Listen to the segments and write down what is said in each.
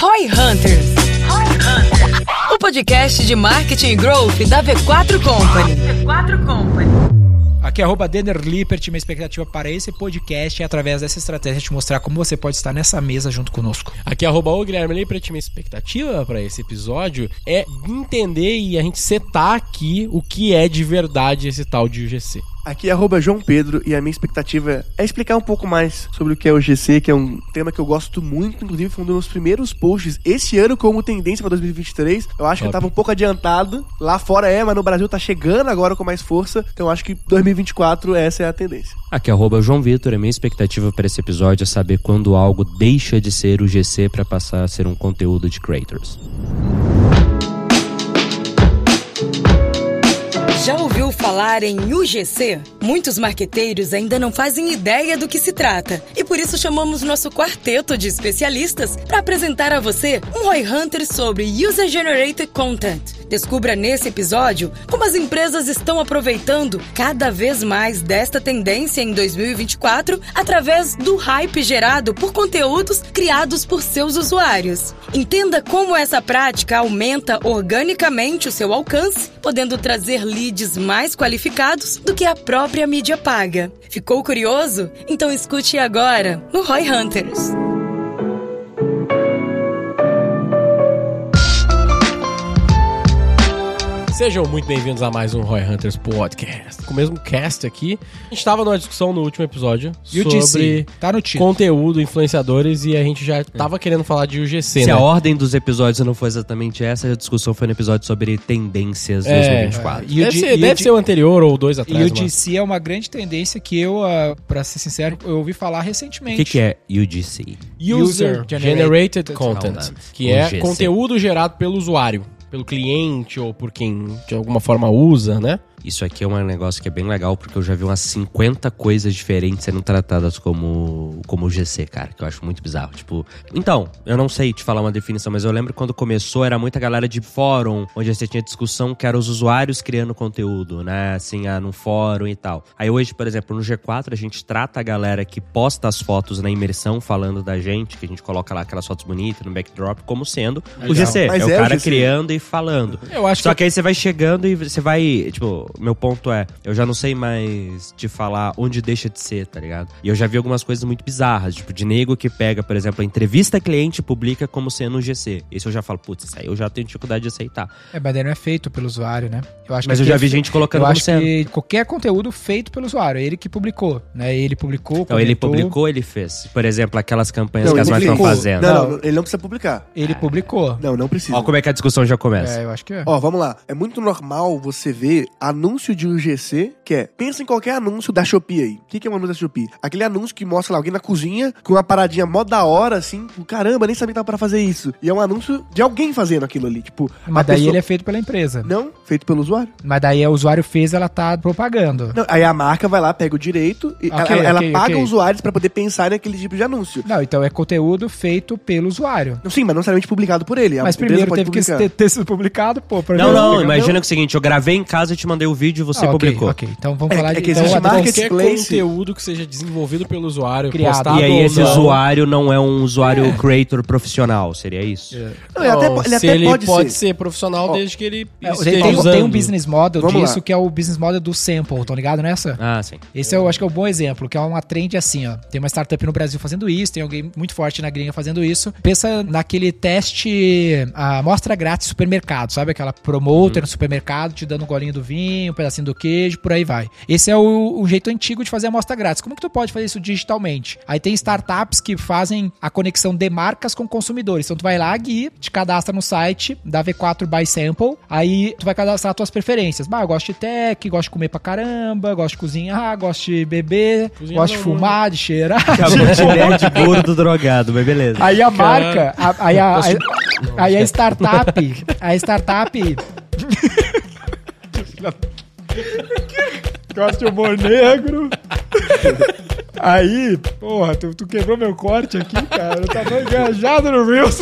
Roy Hunters. O podcast de marketing e growth da V4 Company. V4 Company. Aqui é arroba Denner Lippert, minha expectativa para esse podcast é através dessa estratégia te mostrar como você pode estar nessa mesa junto conosco. Aqui é arroba o Guilherme Lippert, minha expectativa para esse episódio é entender e a gente setar aqui o que é de verdade esse tal de UGC. Aqui é arroba João Pedro e a minha expectativa é explicar um pouco mais sobre o que é o GC, que é um tema que eu gosto muito, inclusive foi um dos meus primeiros posts esse ano como tendência para 2023. Eu acho que eu tava um pouco adiantado. Lá fora é, mas no Brasil tá chegando agora com mais força. Então acho que 2024 essa é a tendência. Aqui é arroba João Vitor, a minha expectativa para esse episódio é saber quando algo deixa de ser o GC para passar a ser um conteúdo de creators. Já ouviu falar em UGC? Muitos marqueteiros ainda não fazem ideia do que se trata. E por isso chamamos nosso quarteto de especialistas para apresentar a você um Roy Hunter sobre User Generated Content. Descubra nesse episódio como as empresas estão aproveitando cada vez mais desta tendência em 2024 através do hype gerado por conteúdos criados por seus usuários. Entenda como essa prática aumenta organicamente o seu alcance, podendo trazer leads mais qualificados do que a própria mídia paga. Ficou curioso? Então escute agora no Roy Hunters. Sejam muito bem-vindos a mais um Roy Hunters Podcast. Com o mesmo cast aqui. A gente estava numa discussão no último episódio UGC, sobre tá no conteúdo, influenciadores, e a gente já estava é. querendo faar de UGC, Se né? a ordem dos episódios não foi exatamente essa, a discussão foi no episódio sobre tendências é, 2024. É. Deve, ser, deve ser o anterior ou dois atrás. E UGC é uma grande tendência que eu, uh, para ser sincero, eu ouvi falar recentemente. O que, que, é UGC? User, User Generated, Generated Content, Content, que é conteúdo gerado pelo usuário pelo cliente ou por quem de alguma forma usa, né? Isso aqui é um negócio que é bem legal, porque eu já vi umas 50 coisas diferentes sendo tratadas como, como GC, cara, que eu acho muito bizarro. Tipo, então, eu não sei te falar uma definição, mas eu lembro quando começou, era muita galera de fórum, onde você tinha discussão que eram os usuários criando conteúdo, né? Assim, ah, no fórum e tal. Aí hoje, por exemplo, no G4, a gente trata a galera que posta as fotos na imersão falando da gente, que a gente coloca lá aquelas fotos bonitas no backdrop, como sendo legal. o GC. Mas é, o cara o criando e falando. Eu acho Só que... que aí você vai chegando e você vai, tipo, meu ponto é, eu já não sei mais te falar onde deixa de ser, tá ligado? E eu já vi algumas coisas muito bizarras, tipo, de nego que pega, por exemplo, a entrevista cliente e publica como sendo um GC. Esse eu já falo, putz, isso aí eu já tenho dificuldade de aceitar. É, mas daí não é feito pelo usuário, né? Eu acho mas eu já vi gente colocando eu acho sendo. que qualquer conteúdo feito pelo usuário, é ele que publicou, né? Ele publicou, Então, ele publicou, ele fez. Por exemplo, aquelas campanhas não, que as marcas estão fazendo. Não, não, ele não precisa publicar. Ele publicou. Não, não precisa. Ó como é que a discussão já começa. É, eu acho que é. Ó, vamos lá. É muito normal você ver anúncio de um GC que é, pensa em qualquer anúncio da Shopee aí. O que, que é um anúncio da Shopee? Aquele anúncio que mostra lá alguém na cozinha com uma paradinha mó da hora, assim, caramba, nem sabia que tava pra fazer isso. E é um anúncio de alguém fazendo aquilo ali, tipo... Mas daí pessoa... ele é feito pela empresa. Não, feito pelo usuário. Mas daí o usuário fez, ela tá propagando. Não, aí a marca vai lá, pega o direito, e okay, ela, ela okay, paga okay. usuários para poder pensar naquele tipo de anúncio. Não, então é conteúdo feito pelo usuário. Sim, mas não necessariamente publicado por ele. Mas primeiro teve publicar. que ter, ter, sido publicado, pô. não, não, imagina que é o seguinte, eu gravei em casa e te mandei o vídeo você ah, publicou. Ok, então vamos é, falar é de... É que então, existe qualquer conteúdo que seja desenvolvido pelo usuário, Criado. postado E aí esse não. usuário não é um usuário é. creator profissional, seria isso? É. Não, ele até, ele até ele pode, pode ser. ser. profissional oh. desde que ele é, tem, usando. tem um business model Vamos disso lá. que é o business model do sample, estão ligado nessa? Ah, sim. Esse é, eu acho que é um bom exemplo, que é uma trend assim, ó. Tem uma startup no Brasil fazendo isso, tem alguém muito forte na gringa fazendo isso. Pensa naquele teste, a amostra grátis supermercado, sabe? Aquela promoter uhum. no supermercado te dando um golinho do vinho, um pedacinho do queijo, por aí vai. Esse é o, o jeito antigo de fazer amostra grátis. Como é que tu pode fazer isso digitalmente? Aí tem startups que fazem a conexão de marcas com consumidores. Então tu vai lá, Gui, te cadastra no site da V4 by Sample, aí tu vai cadastrar tuas preferências. Bah, eu gosto de tech, gosto de comer pra caramba, gosto de cozinhar, gosto de beber, Cozinha gosto de fumar, de cheirar. Acabou de gordo drogado, mas beleza. Aí a marca, a, aí, a, a, aí a startup, a startup... gosto de humor negro. Aí, porra, tu, tu, quebrou meu corte aqui, cara. Eu tava engajado no Reels.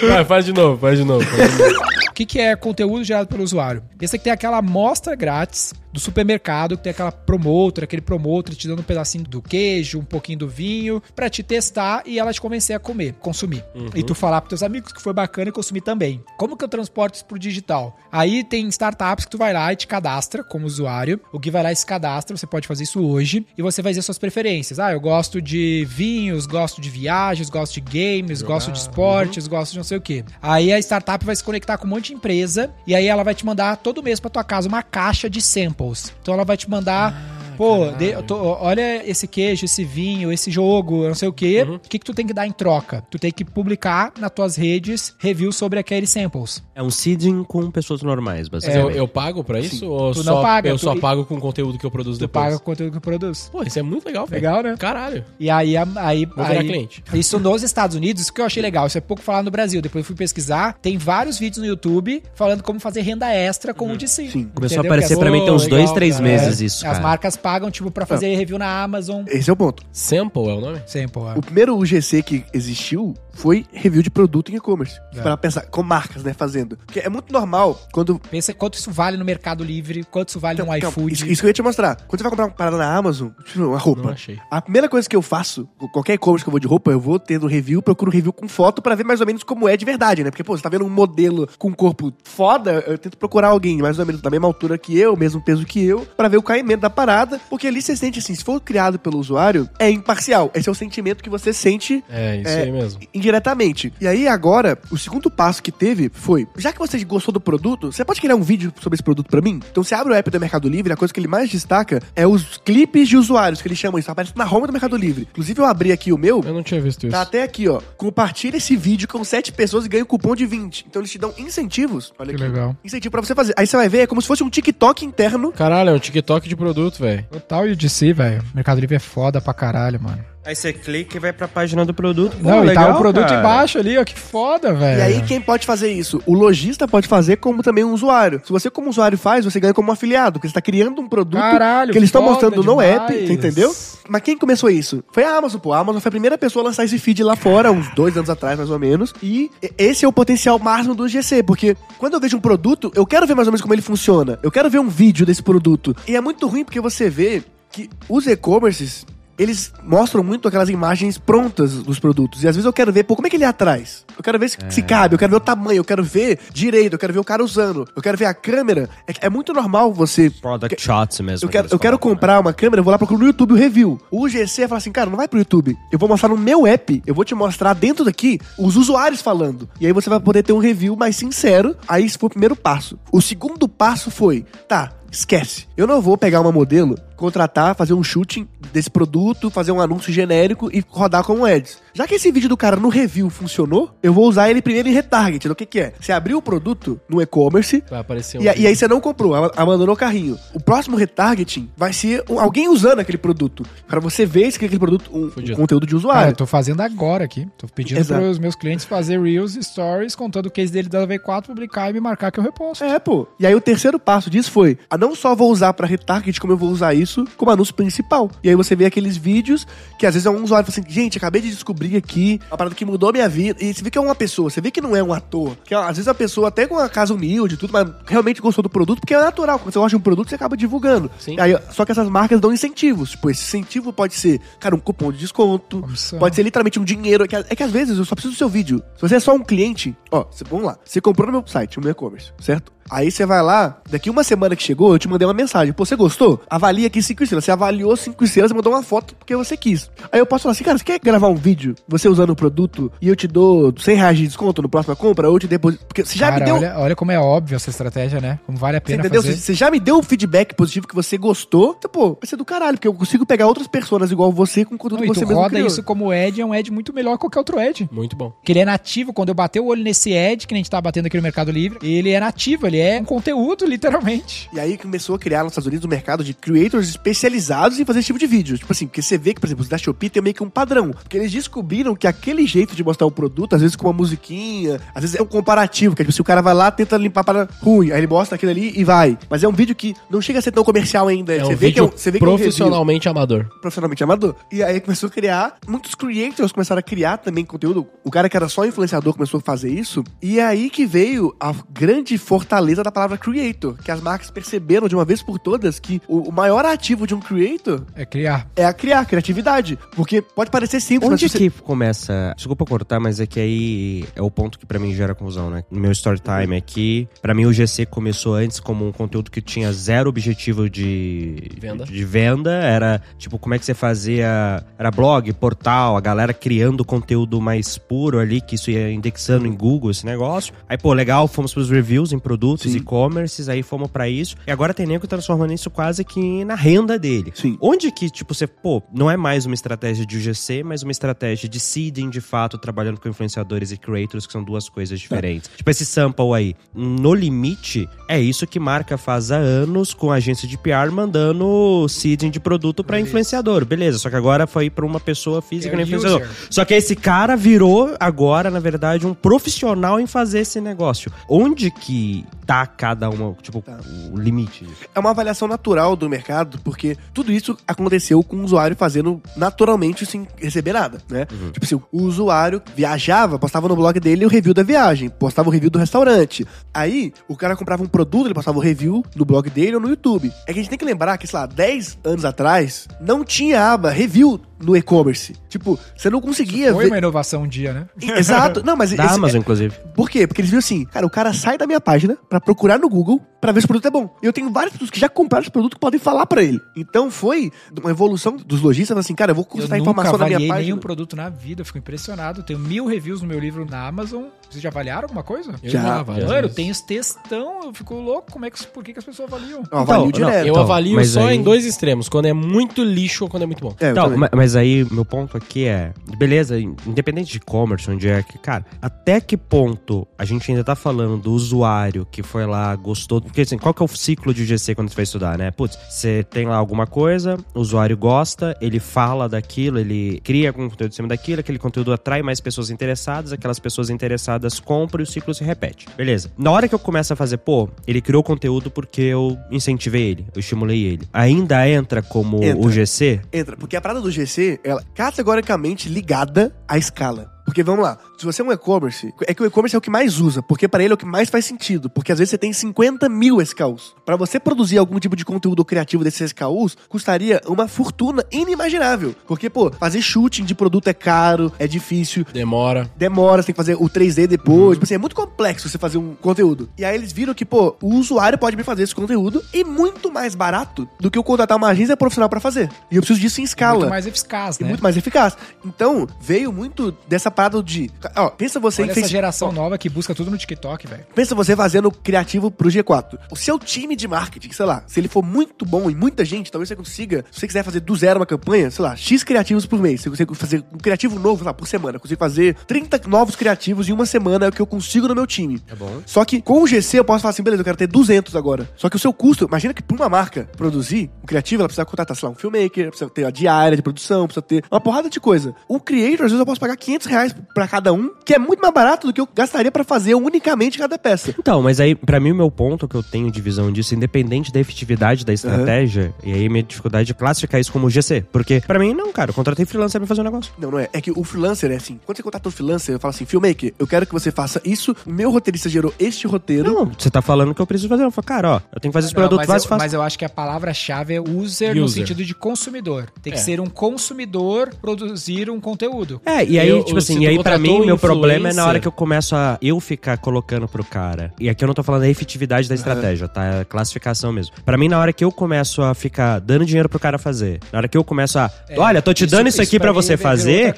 Vai, faz de novo, faz de novo. Faz de novo. O que, que é conteúdo gerado pelo usuário? Pensa que tem aquela amostra grátis do supermercado, que tem aquela promotor, aquele promotor te dando um pedacinho do queijo, um pouquinho do vinho, pra te testar e ela te convencer a comer, consumir. E tu falar pros teus amigos que foi bacana e consumir também. Como que eu transporto isso pro digital? Aí tem startups que tu vai lá e te cadastra como usuário. O que vai lá e se cadastra, você pode fazer isso hoje e você vai dizer suas preferências. Ah, eu gosto de vinhos, gosto de viagens, gosto de games, gosto de esportes, gosto de não sei o quê. Aí a startup vai se conectar com um monte de empresa e aí ela vai te mandar todo mês pra tua casa uma caixa de samples. Então ela vai te mandar Pô, de- eu tô- olha esse queijo, esse vinho, esse jogo, eu não sei o quê. O que, que tu tem que dar em troca? Tu tem que publicar nas tuas redes reviews sobre aqueles samples. É um seeding com pessoas normais, basicamente. eu, eu pago pra isso? Ou Tu só, não paga, eu tu- só pago com o conteúdo que eu produzo Tu depois? paga o conteúdo que tu produz. Pô, isso é muito legal, velho. Legal, né? Caralho. E aí, a- aí, Vou aí cliente. isso nos Estados Unidos, isso que eu achei legal, isso é pouco falado no Brasil. Depois eu fui pesquisar, tem vários vídeos no YouTube falando como fazer renda extra com o de si. Sim. Começou a Entendeu? aparecer Que pra mim tem uns legal, dois, três cara. meses é, isso, As cara. marcas pagam, tipo, pra fazer review na Amazon. Esse é o ponto. Sample é o nome? Sample, é. O primeiro UGC que existiu foi review de produto em e-commerce. É. Pra pensar, com marcas, né, fazendo. Porque é muito normal quando. Pensa quanto isso vale no Mercado Livre, quanto isso vale Então, no iFood. isso, isso que eu ia te mostrar. Quando você vai comprar uma parada na Amazon, tipo, uma Não roupa. achei. A primeira coisa que eu faço, qualquer e-commerce que eu vou de roupa, eu vou tendo review, procuro review com foto pra ver mais ou menos como é de verdade, né? Porque, pô, você tá vendo um modelo com um corpo foda, eu tento procurar alguém mais ou menos da mesma altura que eu, mesmo peso que eu, pra ver o caimento da parada, porque ali você sente assim, se for criado pelo usuário, é imparcial. Esse é o sentimento que você sente É, isso É, aí mesmo. Indiretamente. E aí, agora, o segundo passo que teve foi: já que você gostou do produto, você pode criar um vídeo sobre esse produto pra mim? Então você abre o app do Mercado Livre, a coisa que ele mais destaca é os clipes de usuários, que eles chamam isso, aparece na home do Mercado Livre. Inclusive, eu abri aqui o meu. Eu não tinha visto isso. Tá até aqui, ó. Compartilha esse vídeo com sete pessoas e ganha um cupom de 20. Então eles te dão incentivos. Olha Que aqui. legal. Incentivo pra você fazer. Aí você vai ver, é como se fosse um TikTok interno. Caralho, é um TikTok de produto, velho. Total UGC, velho. Mercado Livre é foda pra caralho, mano. Aí você clica e vai pra página do produto. Pô, Não, e tá legal, o produto cara. embaixo ali, ó. Que foda, velho. E aí, quem pode fazer isso? O lojista pode fazer como também um usuário. Se você, como usuário, faz, você ganha como um afiliado, porque você tá criando um produto Caralho, que eles estão mostrando no demais. app, você entendeu? Mas quem começou isso? Foi a Amazon, pô. A Amazon foi a primeira pessoa a lançar esse feed lá fora, uns dois anos atrás, mais ou menos. E esse é o potencial máximo do GC, porque quando eu vejo um produto, eu quero ver mais ou menos como ele funciona. Eu quero ver um vídeo desse produto. E é muito ruim porque você vê que os e-commerces, eles mostram muito aquelas imagens prontas dos produtos. E às vezes eu quero ver, pô, como é que ele é atrás? Eu quero ver se, se cabe, eu quero ver o tamanho, eu quero ver direito, eu quero ver o cara usando, eu quero ver a câmera. É, é muito normal você. Product shots mesmo. Eu quero, que eu quero né? comprar uma câmera, eu vou lá procurar no YouTube o review. O GC fala assim, cara, não vai pro YouTube. Eu vou mostrar no meu app, eu vou te mostrar dentro daqui os usuários falando. E aí você vai poder ter um review mais sincero. Aí esse foi o primeiro passo. O segundo passo foi, tá, esquece. Eu não vou pegar uma modelo, contratar, fazer um shooting desse produto, fazer um anúncio genérico e rodar como ads. Já que esse vídeo do cara no review funcionou, eu vou usar ele primeiro em retarget. O que que é? Você abriu o produto no e-commerce, Vai aparecer um. e, e aí você não comprou, ab- abandonou o carrinho. O próximo retargeting vai ser um- alguém usando aquele produto. Pra você ver se aquele produto um, um conteúdo de Cara, usuário. eu tô fazendo agora aqui. Tô pedindo Exato. pros meus clientes fazer Reels e Stories contando o case dele da V4, publicar e me marcar que eu reposto. É, pô. E aí o terceiro passo disso foi, a não só vou usar pra retarget, como eu vou usar isso como anúncio principal. E aí você vê aqueles vídeos que às vezes é um usuário fala assim, gente, acabei de descobrir aqui uma parada que mudou minha vida. E você vê que é uma pessoa, você vê que não é um ator. Que às vezes a pessoa até com uma casa humilde e tudo, mas realmente gostou do produto, porque é natural. Quando você gosta de um produto, você acaba divulgando. Sim. Aí, só que essas marcas dão incentivos. Tipo, esse incentivo pode ser, cara, um cupom de desconto. Comissão. Pode ser literalmente um dinheiro. É que, é que às vezes eu só preciso do seu vídeo. Se você é só um cliente, ó, vamos lá. Você comprou no meu site, no meu e-commerce, certo? Aí você vai lá, daqui uma semana que chegou, eu te mandei uma mensagem. Pô, você gostou? Avalia aqui cinco estrelas. Você avaliou cinco estrelas e mandou uma foto porque você quis. Aí eu posso falar assim, cara, você quer gravar um vídeo, você usando o produto, e eu te dou 100 reais de desconto no próxima compra, ou eu te deposito. Porque você já Cara, me deu. olha, olha como é óbvio essa estratégia, né? Como vale a Você pena entendeu? fazer. Você você já me deu um feedback positivo que você gostou. Então, pô, vai ser do caralho, porque eu consigo pegar outras pessoas igual você com conteúdo Não, que você tu mesmo roda criou. isso como ad, é um ad muito melhor que qualquer outro ad. Muito bom. Porque ele é nativo, quando eu bater o olho nesse ad, que a gente tá batendo aqui no Mercado Livre, ele é nativo, ele é um conteúdo, literalmente. E aí começou a criar nos Estados Unidos um mercado de creators especializados em fazer esse tipo de vídeo. Tipo assim, porque você vê que, por exemplo, os da Shopee tem meio que um padrão. Porque eles descobriram que aquele jeito de mostrar o produto, às vezes com uma musiquinha, às vezes é um comparativo, que é tipo, se o cara vai lá, tenta limpar para ruim, aí ele mostra aquilo ali e vai. Mas é um vídeo que não chega a ser tão comercial ainda. É você um vê que é vídeo um, você vê que é um profissionalmente amador. profissionalmente amador. E aí começou a criar, muitos creators começaram a criar também conteúdo. O cara que era só influenciador começou a fazer isso. E é aí que veio a grande fortaleza da palavra creator, que as marcas perceberam de uma vez por todas que o, o maior ativo de um creator É criar. é a criar, a criatividade. Porque pode parecer simples, Onde mas você... que começa? Desculpa cortar, mas é que aí é o ponto que pra mim gera confusão, né? No meu story time é que, pra mim, o GC começou antes como um conteúdo que tinha zero objetivo de Venda. de venda. Era tipo, como é que você fazia? Era blog, portal, a galera criando conteúdo mais puro ali, que isso ia indexando em Google esse negócio. Aí, pô, legal, fomos pros reviews em produtos, Sim. e-commerces, aí fomos pra isso. E agora tem nego transformando isso quase que na renda dele. Sim. Onde que, tipo, você, pô, não é mais uma estratégia de UGC, mas uma estratégia de seeding, de fato, trabalhando com influenciadores e creators, que são duas coisas diferentes. Tipo, esse sample aí, no limite, é isso que marca faz há anos com a agência de PR mandando seeding de produto pra influenciador. Beleza, só que agora foi pra uma pessoa física É no influenciador. user. Só que esse cara virou agora, na verdade, um profissional em fazer esse negócio. Onde que tá cada uma, tipo, o limite disso? é uma avaliação natural do mercado, porque tudo isso aconteceu com o usuário fazendo naturalmente sem receber nada, né? Tipo assim, o usuário viajava, postava no blog dele o review da viagem, postava o review do restaurante. Aí, o cara comprava um produto, ele postava o review no blog dele ou no YouTube. É que a gente tem que lembrar que, sei lá, 10 anos atrás, não tinha aba review no e-commerce. Tipo, você não conseguia Foi ver... uma inovação um dia, né? Exato. Não, mas Da esse- Amazon, inclusive. por quê? Porque eles viram assim, cara, o cara sai da minha página pra procurar no Google pra ver se o produto é bom. E eu tenho vários produtos que já compraram esse produto que podem falar pra ele. Então foi uma evolução dos lojistas, assim, cara, eu vou Eu consultar nunca informação da minha página. nenhum produto na vida, eu fico impressionado. Tenho mil reviews no meu livro na Amazon. Vocês já avaliaram alguma coisa? Eu Já, Mano, eu vezes. tenho esse textão, eu fico louco. Como é que, por que, que as pessoas avaliam? Eu avalio Então, não, direto. Eu Então, avalio mas só aí- em dois extremos, quando é muito lixo ou quando é muito bom. É, eu Então, também. ma- mas aí, meu ponto aqui é, beleza, independente de e-commerce, onde é que, cara, até que ponto a gente ainda tá falando do usuário que foi lá, gostou, porque assim, qual que é o ciclo de GC quando você vai estudar, né? Putz, você tem lá alguma coisa, o usuário gosta, ele fala daquilo, ele cria algum conteúdo em cima daquilo, aquele conteúdo atrai mais pessoas interessadas, aquelas pessoas interessadas compram e o ciclo se repete. Beleza. Na hora que eu começo a fazer, pô, ele criou conteúdo porque eu incentivei ele, eu estimulei ele. Ainda entra como Entra. o GC? Entra, porque a parada do GC, ela é categoricamente ligada à escala. Porque vamos lá, se você é um e-commerce, é que o e-commerce é o que mais usa, porque pra ele é o que mais faz sentido, porque às vezes você tem 50 mil SKUs. Pra você produzir algum tipo de conteúdo criativo desses SKUs, custaria uma fortuna inimaginável. Porque, pô, fazer shooting de produto é caro, é difícil, Demora. demora, você tem que fazer o 3D depois. Tipo assim, é muito complexo você fazer um conteúdo. E aí eles viram que, pô, o usuário pode me fazer esse conteúdo e muito mais barato do que eu contratar uma agência profissional pra fazer. E eu preciso disso em escala. Muito mais eficaz, E né? muito mais eficaz. Então, veio muito dessa parada de. Ó, pensa você Olha em essa fez- geração nova que busca tudo no TikTok, velho. Pensa você fazendo criativo pro G4. O seu time de marketing, sei lá, se ele for muito bom em muita gente, talvez você consiga, se você quiser fazer do zero uma campanha, sei lá, X criativos por mês. Você consegue fazer um criativo novo, sei lá, por semana. Eu consigo fazer 30 novos criativos em uma semana, é o que eu consigo no meu time. É bom. Só que com o GC eu posso falar assim, beleza, eu quero ter 200 agora. Só que o seu custo, imagina que pra uma marca produzir um criativo, ela precisa contratar, sei lá, um filmmaker, precisa ter a diária de produção, precisa ter uma porrada de coisa. O creator, às vezes eu posso pagar 500 reais pra cada um, que é muito mais barato do que eu gastaria pra fazer unicamente cada peça. Então, mas aí, pra mim, o meu ponto que eu tenho de visão disso, independente da efetividade da estratégia, e aí minha dificuldade é classificar isso como GC. Porque, pra mim, não, cara, eu contratei freelancer pra fazer um negócio. Não, não é. É que o freelancer é assim. Quando você contrata um freelancer, eu falo assim, filmmaker, eu quero que você faça isso. O meu roteirista gerou este roteiro. Não, você tá falando que eu preciso fazer. Eu falo, cara, ó, eu tenho que fazer esse Não, produto, mas, faz, faz. mas eu acho que a palavra-chave é user, no User. sentido de consumidor. Tem que É. ser um consumidor produzir um conteúdo. É, e aí, Eu- tipo assim, e aí pra contratou mim, meu problema é na hora que eu começo a eu ficar colocando pro cara. E aqui eu não tô falando da efetividade da estratégia, tá? É classificação mesmo. Pra mim, na hora que eu começo a ficar dando dinheiro pro cara fazer, na hora que eu começo a. É, olha, tô te dando isso, aqui pra mim você fazer,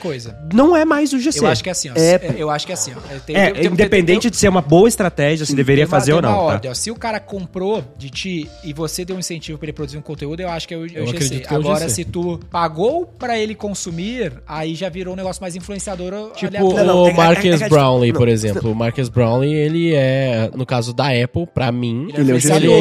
não é mais o GC. Eu acho que é assim, ó. É. Eu acho que é assim, ó. Tem- É, tem- independente tem- de ser uma boa estratégia, se deveria uma- fazer ou não. tá? ordem, ó. Se o cara comprou de ti e você deu um incentivo pra ele produzir um conteúdo, eu acho que é o, é Eu GC. que é o Agora, GC. se tu pagou pra ele consumir, aí já virou um negócio mais influenciador Tipo. Não, não, o é- é- Marcus é- é- Brownlee, por exemplo. O Marcus Brownlee, ele é, no caso da Apple, pra mim, Ele é ele é,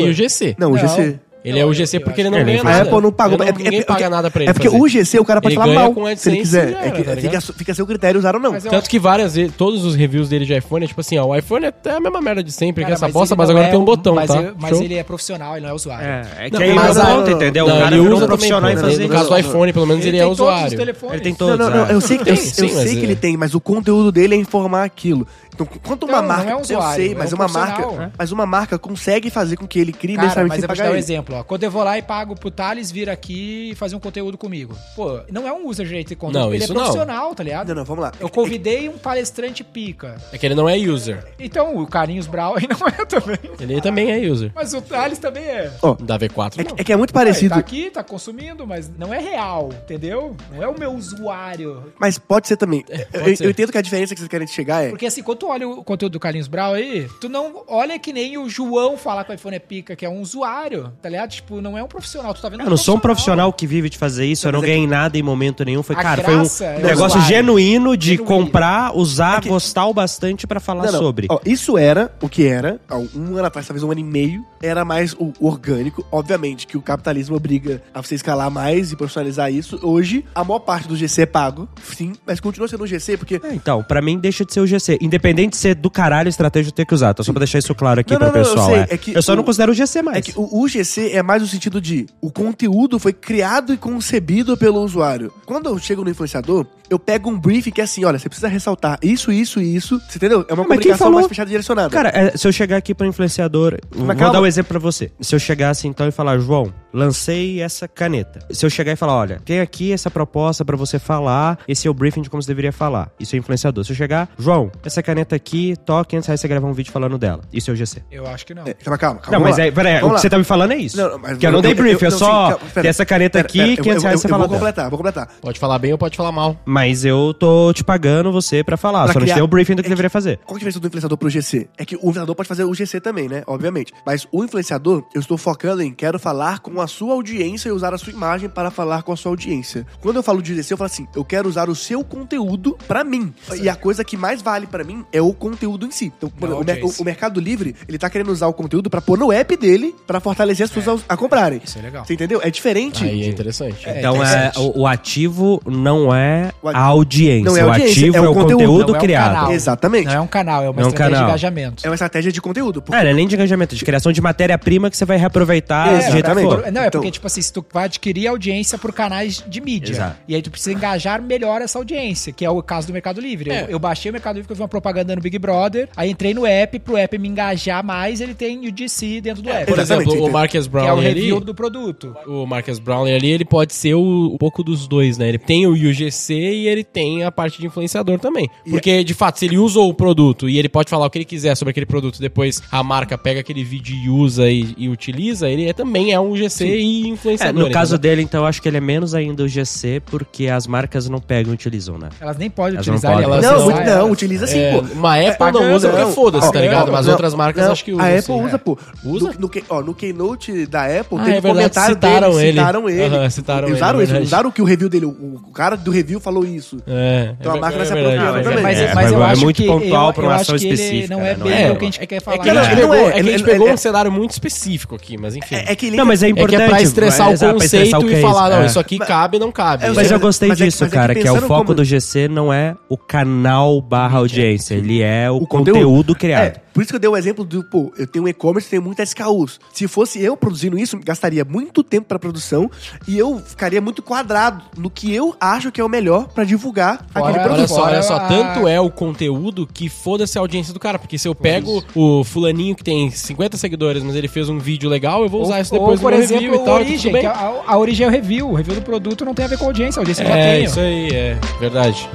o GC. Não, o Não. GC. Ele é o GC porque ele não Ele ganha é A nada. Apple não pagou. Ele é porque- ninguém é porque- paga nada pra ele É porque fazer. o GC o cara pode Ele falar ganha mal com se AdSense ele quiser. e já É era, que tá fica, fica a seu critério usar ou não. Mas eu- Tanto que várias vezes, todos os reviews dele de iPhone é tipo assim, ó, o iPhone é até a mesma merda de sempre, que Cara, essa mas bosta, ele mas não agora é tem um botão, mas tá? eu- mas Show? ele é profissional, ele não é usuário. É, é que Não, aí mas não a- conta, entendeu? Não, o cara ele usa um profissional pô. fazer No caso do iPhone, pelo menos, ele, é tem todos os usuário. telefones. Ele tem Não, todos. não, não, é. eu sei, que- que é- ele tem, mas o conteúdo dele é informar aquilo. Então, quanto uma Não, não marca. é eu sei, é mas um uma marca. Mas uma marca consegue fazer com que ele crie necessariamente mas eu vou dar um ele. Exemplo, ó. Quando eu vou lá e pago pro Thales vir aqui e fazer um conteúdo comigo. Pô, não é um user de direito de conteúdo, Não, ele isso é não. profissional, tá ligado? Não, não, vamos lá. Eu convidei um palestrante pica. É que ele não é user. Então, o Carlinhos Brau aí não é também. Ele também é user. Mas o Thales também é. Ó, Da V4, é, não. que- é que é muito ele parecido. tá aqui, tá consumindo, mas não é real, entendeu? Não é o meu usuário. Mas pode ser também. eu, É, pode ser. eu entendo que a diferença que vocês querem chegar é. Porque assim, quando tu olha o conteúdo do Carlinhos Brau aí, tu não olha que nem o João falar que o iPhone é pica, que é um usuário, tá ligado? Tipo, não é um profissional, tu tá vendo Eu não sou um profissional que vive de fazer isso, eu não é ganhei nada em momento nenhum. Foi, A cara, foi um é negócio usuário. genuíno de Genuíno. comprar, usar, É que- gostar o bastante pra falar Não, não. sobre. Ó, isso era o que era, há um ano atrás, talvez um ano e meio, era mais o orgânico. Obviamente que o capitalismo obriga a você escalar mais e profissionalizar isso. Hoje, a maior parte do GC é pago, sim, mas continua sendo um GC porque. É, então, pra mim deixa de ser o GC. Independente de ser do caralho a estratégia eu ter que usar. Tá? Só pra deixar isso claro aqui Não, pro não, não, eu pessoal. sei, é. é que eu só o- não considero o GC mais. É que o, o GC é mais no sentido de o conteúdo foi criado e concebido pelo usuário. Quando eu chego no influenciador, eu pego um briefing que é assim: olha, você precisa ressaltar isso, isso e isso. Você entendeu? É uma Mas quem comunicação falou? mais fechada e direcionada. Cara, é, se eu chegar aqui pro influenciador, vou calma. dar um exemplo pra você. Se eu chegasse então e falar, João, lancei essa caneta. Se eu chegar e falar, olha, tem aqui essa proposta pra você falar, esse é o briefing de como você deveria falar. Isso é influenciador. Se eu chegar, João, essa caneta aqui, toque antes aí você gravar um vídeo falando dela. Isso é o GC. Eu acho que não. É, calma, calma, calma. Não, mas lá. é, peraí, o que você tá me falando é isso. Não, mas que eu não dei briefing, eu, não, só sim, calma, pera. tem essa caneta Pera, aqui, pera, eu- 500 eu- reais eu- você eu fala Vou dela. completar, vou completar. Pode falar bem ou pode falar mal. Mas eu tô te pagando você pra falar, Pra só não te criar- dei o briefing do que é deveria fazer. Qual que é a diferença do influenciador pro GC? É que o influenciador pode fazer o GC também, né? Obviamente. Mas o influenciador, eu estou focando em quero falar com a sua audiência e usar a sua imagem para falar com a sua audiência. Quando eu falo de GC, eu falo assim, eu quero usar o seu conteúdo pra mim. E a coisa que mais vale pra mim é o conteúdo em si. Então, por Não, exemplo, o, mer- audiência. o Mercado Livre, ele tá querendo usar o conteúdo pra pôr no app dele pra fortalecer as pessoas a, a comprarem. Isso é legal. Você entendeu? É diferente. Aí é interessante. É, Então é, interessante. o, o ativo não é a audiência. Não é a o audiência, ativo é é, o o conteúdo. conteúdo, Não é um criado. canal. Exatamente. Não é um canal, é uma É um estratégia canal. de engajamento. É uma estratégia de conteúdo. porque- É, não é nem de engajamento, de criação de matéria-prima que você vai reaproveitar É, do jeito que for. Não, é Então- porque, tipo assim, se tu vai adquirir audiência por canais de mídia. Exato. E aí tu precisa engajar melhor essa audiência, que é o caso do Mercado Livre. É. Eu, eu baixei o Mercado Livre porque eu vi uma propaganda no Big Brother, aí entrei no app, pro app me engajar mais, ele tem o DC dentro do app. Por Exatamente, exemplo, o. Marcus que é o Brown ali, review do produto. o Marcus Brownlee ali, ele pode ser o, um pouco dos dois, né? Ele tem o UGC e ele tem a parte de influenciador também. E Porque, de fato, se ele usa o produto e ele pode falar o que ele quiser sobre aquele produto, depois a marca pega aquele vídeo e usa e, e utiliza, ele é- também é um UGC e É, influenciador. no caso entendeu? dele, então, eu acho que ele é menos ainda o GC, porque as marcas não pegam e utilizam, né? Elas nem podem Elas não utilizar podem. elas Não, usam muito não, elas. utiliza sim, É, pô. uma Apple não pagando, usa porque Não, foda-se, ó, tá ligado? Mas não, outras marcas não, acho que usam. A Apple sim. usa, pô. Usa? No, no, ó, no Keynote da Apple, Ah, teve é verdade, comentário citaram dele, ele. citaram ele. Citaram ele, usaram é usaram que o review dele, o, cara do review falou isso. É, Então a é marca se é também. Mas, É, é muito pontual pra uma ação ele específica, não é né? bem Não é. o que a gente quer falar. É que a gente Não, pegou, não é, é ele- ele- é- um cenário muito específico aqui, mas enfim. É, é que ele Não, mas é É que importante. é pra estressar o exato, pra conceito estressar o e falar, não, é. isso aqui Mas- cabe, não cabe. É, Mas sei, eu gostei mas é que- disso, mas é que cara, que, é o foco como- do GC não é o canal barra audiência, ele é o, O conteúdo, conteúdo. criado. É, por isso que eu dei o exemplo do, pô, eu tenho um e-commerce, tenho muitas SKUs. Se fosse eu produzindo isso, gastaria muito tempo pra produção e eu ficaria muito quadrado no que eu acho que é o melhor pra divulgar Fora- aquele Olha produto. só, olha só, tanto é o conteúdo que foda-se a audiência do cara. Porque se eu pego o fulaninho que tem 50 seguidores, mas ele fez um vídeo legal, eu vou usar isso depois ou, por no meu exemplo, review e tal. e origem, bem. que a, a origem é o review. O review do produto não tem a ver com a audiência, a audiência eu já É, tenho. isso aí, é verdade.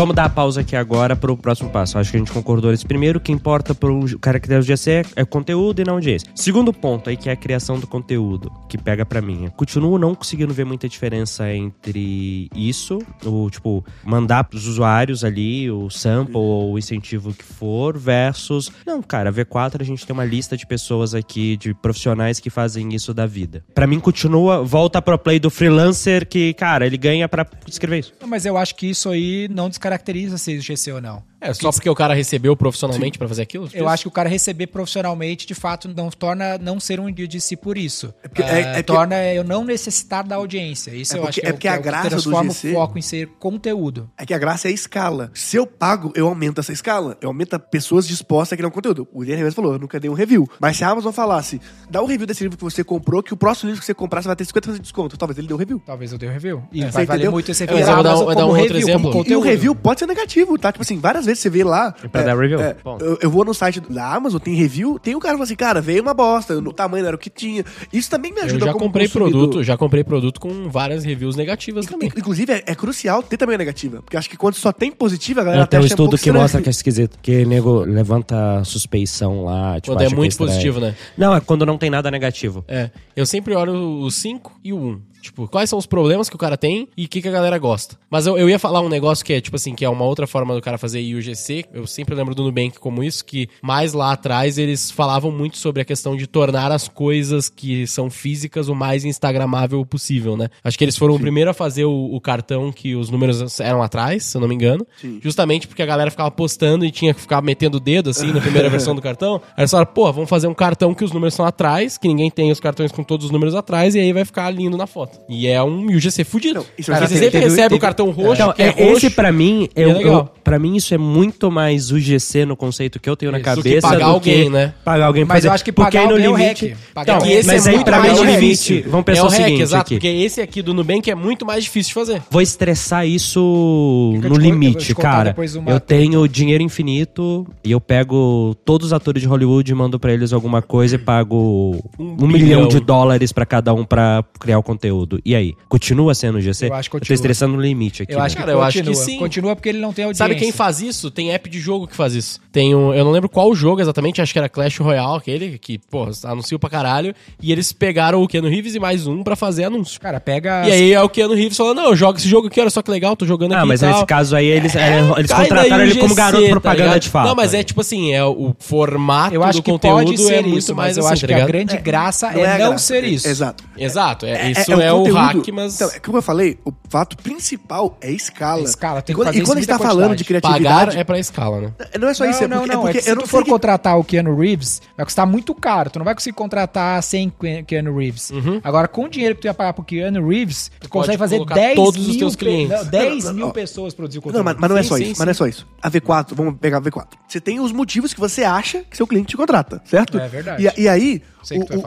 Vamos dar a pausa aqui agora pro próximo passo. Acho que a gente concordou nesse primeiro. O que importa pro cara que deve GC é, é conteúdo e não audiência. Segundo ponto aí, que é a criação do conteúdo, que pega pra mim. Eu continuo não conseguindo ver muita diferença entre isso, o tipo, mandar pros usuários ali o sample ou o incentivo que for, versus. Não, cara, V4 a gente tem uma lista de pessoas aqui, de profissionais que fazem isso da vida. Pra mim, continua, volta pro play do freelancer que, cara, ele ganha pra escrever isso. Mas eu acho que isso aí não descaracteriza se GC ou não. É, só porque o cara recebeu profissionalmente pra fazer aquilo? Eu acho que o cara receber profissionalmente, de fato, não torna não ser um de si por isso. É porque- é- é porque- torna eu não necessitar da audiência. Isso É eu porque- acho que é porque que a é o que graça do transforma GC o foco em ser conteúdo. É que a graça é a escala. Se eu pago, eu aumento essa escala. Eu aumento pessoas dispostas a criar um conteúdo. O Guilherme mesmo falou, eu nunca dei um review. Mas se a Amazon falasse, dá um review desse livro que você comprou, que o próximo livro que você comprar, você vai ter 50% de desconto. Talvez ele dê um review. Talvez eu dê um review. E Você vai valer muito esse É, review eu vou dar um- um outro review, exemplo. E o conteúdo. review pode ser negativo, tá? Tipo assim, várias vezes você vê lá. pra dar review. é, eu, eu vou no site da Amazon, tem review, tem um cara que fala assim, cara, veio uma bosta, o tamanho não era o que tinha. Isso também me Eu ajuda já como comprei consumidor. produto, já comprei produto com várias reviews negativas também. Inclusive, é, é crucial ter também a negativa. Porque acho que quando só tem positiva, a galera É, tem um acha estudo pouco que estranho. mostra que é esquisito. Que nego levanta suspeição lá. Tipo, Quando é muito estranho. positivo, né? Não, é quando não tem nada negativo. É, eu sempre olho o 5 e o 1. Tipo, quais são os problemas que o cara tem e o que, que a galera gosta. Mas eu, eu ia falar um negócio que é, tipo assim, que é uma outra forma do cara fazer IUGC. Eu sempre lembro do Nubank como isso, que mais lá atrás eles falavam muito sobre a questão de tornar as coisas que são físicas o mais instagramável possível, né? Acho que eles foram o primeiro a fazer o, o cartão que os números eram atrás, se eu não me engano. Justamente porque a galera ficava postando e tinha que ficar metendo o dedo, assim, na primeira versão do cartão. Aí eles falaram, pô, vamos fazer um cartão que os números são atrás, que ninguém tem os cartões com todos os números atrás, e aí vai ficar lindo na foto. E é um UGC fudido. Não, Cara, já você sempre teve- recebe teve- o cartão roxo, Então, que é, é, roxo. esse pra mim, e é eu, legal. eu, pra mim isso é muito mais UGC no conceito que eu tenho na Isso, cabeça do que pagar alguém, né? Pagar alguém pra Mas eu fazer. acho que Porque pagar aí no alguém é o limite, hack. Pagar Então, alguém esse mas é aí muito pra mim no limite, vamos pensar é o, o hack, seguinte exato, aqui. porque esse aqui do Nubank é muito mais difícil de fazer. Vou estressar isso Fica no eu limite, cara. Eu tenho dinheiro infinito e eu pego todos os atores de Hollywood e mando pra eles alguma coisa e pago um, milhão de dólares pra cada um pra criar o conteúdo. E aí? Continua sendo o GC? Eu acho que Eu tô continua. estressando no limite aqui. Eu acho que Cara, eu acho continua. que sim. Continua porque ele não tem audiência. Sabe quem faz isso? Tem app de jogo que faz isso. Tem um, eu não lembro qual jogo exatamente, acho que era Clash Royale, aquele que, pô, anunciou pra caralho. E eles pegaram o Keanu Reeves e mais um pra fazer anúncio. Cara, pega... E aí é o Keanu Reeves falando, não, joga esse jogo aqui, olha só que legal, tô jogando aqui Ah, mas e tal. nesse caso aí eles, é, eles Cai contrataram ele como UGC, garoto tá propaganda ligado? de fato. Não, mas é tipo assim, é o formato Eu acho do que conteúdo pode ser é muito isso, mais mas eu assim, acho tá que a grande graça Não é, não graça. ser isso. Exato. Exato, é, isso um é, o hack, mas Então, é como eu falei, o fato principal é escala. É escala, tem e que quando, fazer e quando a gente tá falando de criatividade. pagar é pra escala, né? Não é só não, isso, é não, porque, não. é porque é que se eu não tu for que- contratar o Keanu Reeves, vai custar muito caro. Tu não vai conseguir contratar sem Ke- Keanu Reeves. Agora, com o dinheiro que tu ia pagar pro Keanu Reeves, tu, pode consegue fazer colocar 10 todos os mil teus pe- clientes. não, 10 Não, não, mil não. pessoas produzir o Não, conteúdo. mas, mas não é Sim, só sim, isso, sim. mas não é só isso. A V4, vamos pegar a V4. Você tem os motivos que você acha que seu cliente te contrata, certo? É verdade. E aí,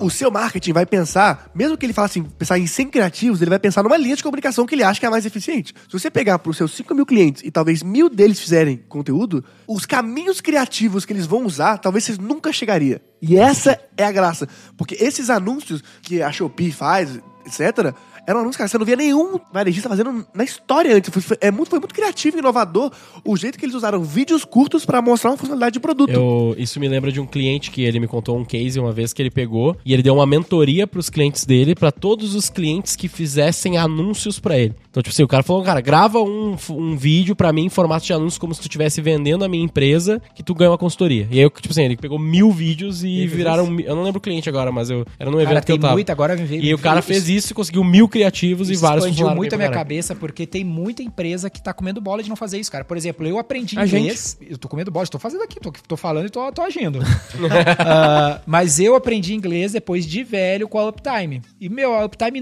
O, o seu marketing vai pensar, mesmo que ele fale assim, pensar em 100 criativos, ele vai pensar numa linha de comunicação que ele acha que é a mais eficiente. Se você pegar para os seus 5 mil clientes e talvez mil deles fizerem conteúdo, os caminhos criativos que eles vão usar, talvez vocês nunca chegaria. E essa é a graça. Porque esses anúncios que a Shopee faz, etc., eram anúncios, cara, você não via nenhum varejista fazendo na história antes. Foi, foi- é muito, foi muito criativo e inovador o jeito que eles usaram vídeos curtos para mostrar uma funcionalidade de produto. Eu, isso me lembra de um cliente que ele me contou um case uma vez que ele pegou e ele deu uma mentoria pros clientes dele, pra todos os clientes que fizessem anúncios pra ele. Então, tipo assim, o cara falou, cara, grava um, um vídeo pra mim em formato de anúncio como se tu estivesse vendendo a minha empresa que tu ganha uma consultoria. E aí, eu, tipo assim, ele pegou mil vídeos e viraram... mi- Eu não lembro o cliente agora, mas eu era num evento Cara, que tem eu tava. muito, agora me veio- E o cara isso- fez isso e conseguiu mil criativos e Isso vários expandiu muito a minha cabeça, porque tem muita empresa que tá comendo bola de não fazer isso, cara. Por exemplo, eu aprendi A inglês. Eu tô comendo bola, estou fazendo aqui, tô, tô falando e tô, tô agindo. Ah, mas eu aprendi inglês depois de velho com a Uptime. E, meu, a Uptime,